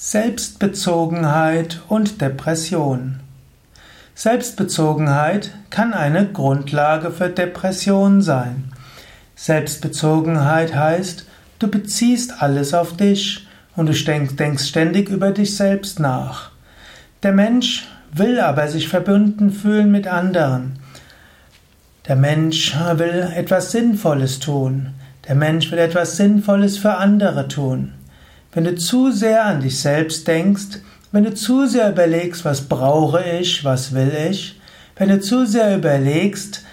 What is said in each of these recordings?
Selbstbezogenheit und Depression. Selbstbezogenheit kann eine Grundlage für Depression sein. Selbstbezogenheit heißt, du beziehst alles auf dich und du denkst ständig über dich selbst nach. Der Mensch will aber sich verbunden fühlen mit anderen. Der Mensch will etwas Sinnvolles tun. Der Mensch will etwas Sinnvolles für andere tun. Wenn du zu sehr an dich selbst denkst, wenn du zu sehr überlegst, was brauche ich, was will ich, wenn du zu sehr überlegst,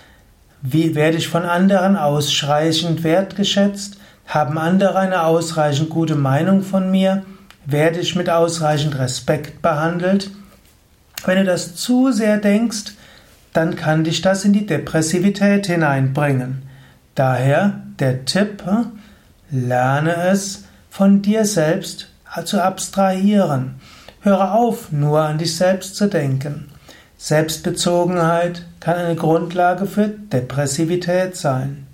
wie werde ich von anderen ausreichend wertgeschätzt, haben andere eine ausreichend gute Meinung von mir, werde ich mit ausreichend Respekt behandelt, wenn du das zu sehr denkst, dann kann dich das in die Depressivität hineinbringen. Daher der Tipp, lerne es, von dir selbst zu abstrahieren. Höre auf, nur an dich selbst zu denken. Selbstbezogenheit kann eine Grundlage für Depressivität sein.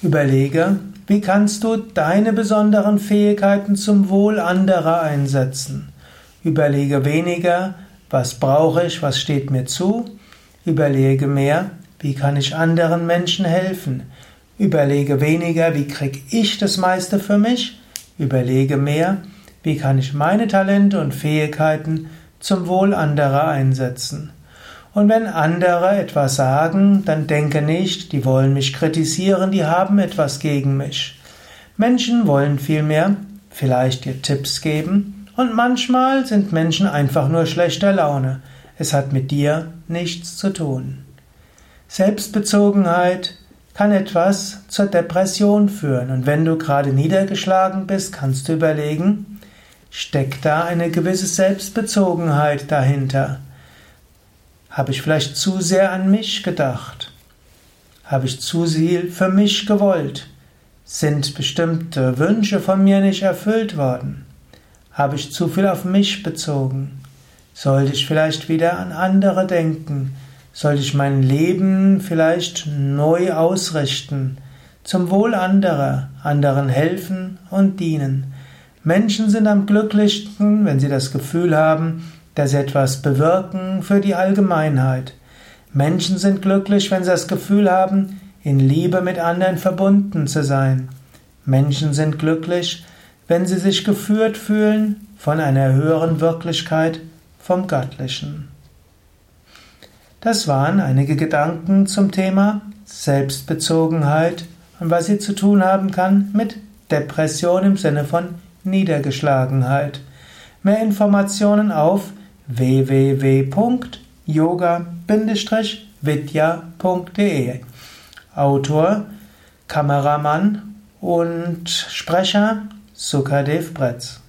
Überlege, wie kannst du deine besonderen Fähigkeiten zum Wohl anderer einsetzen. Überlege weniger, was brauche ich, was steht mir zu. Überlege mehr, wie kann ich anderen Menschen helfen. Überlege weniger, wie kriege ich das meiste für mich Überlege mehr, wie kann ich meine Talente und Fähigkeiten zum Wohl anderer einsetzen. Und wenn andere etwas sagen, dann denke nicht, die wollen mich kritisieren, die haben etwas gegen mich. Menschen wollen vielmehr vielleicht dir Tipps geben und manchmal sind Menschen einfach nur schlechter Laune. Es hat mit dir nichts zu tun. Selbstbezogenheit kann etwas zur Depression führen. Und wenn du gerade niedergeschlagen bist, kannst du überlegen, steckt da eine gewisse Selbstbezogenheit dahinter? Habe ich vielleicht zu sehr an mich gedacht? Habe ich zu viel für mich gewollt? Sind bestimmte Wünsche von mir nicht erfüllt worden? Habe ich zu viel auf mich bezogen? Sollte ich vielleicht wieder an andere denken? Sollte ich mein Leben vielleicht neu ausrichten, zum Wohl anderer, anderen helfen und dienen. Menschen sind am glücklichsten, wenn sie das Gefühl haben, dass sie etwas bewirken für die Allgemeinheit. Menschen sind glücklich, wenn sie das Gefühl haben, in Liebe mit anderen verbunden zu sein. Menschen sind glücklich, wenn sie sich geführt fühlen von einer höheren Wirklichkeit, vom Göttlichen. Das waren einige Gedanken zum Thema Selbstbezogenheit und was sie zu tun haben kann mit Depression im Sinne von Niedergeschlagenheit. Mehr Informationen auf www.yoga-vidya.de Autor, Kameramann und Sprecher Sukadev Bretz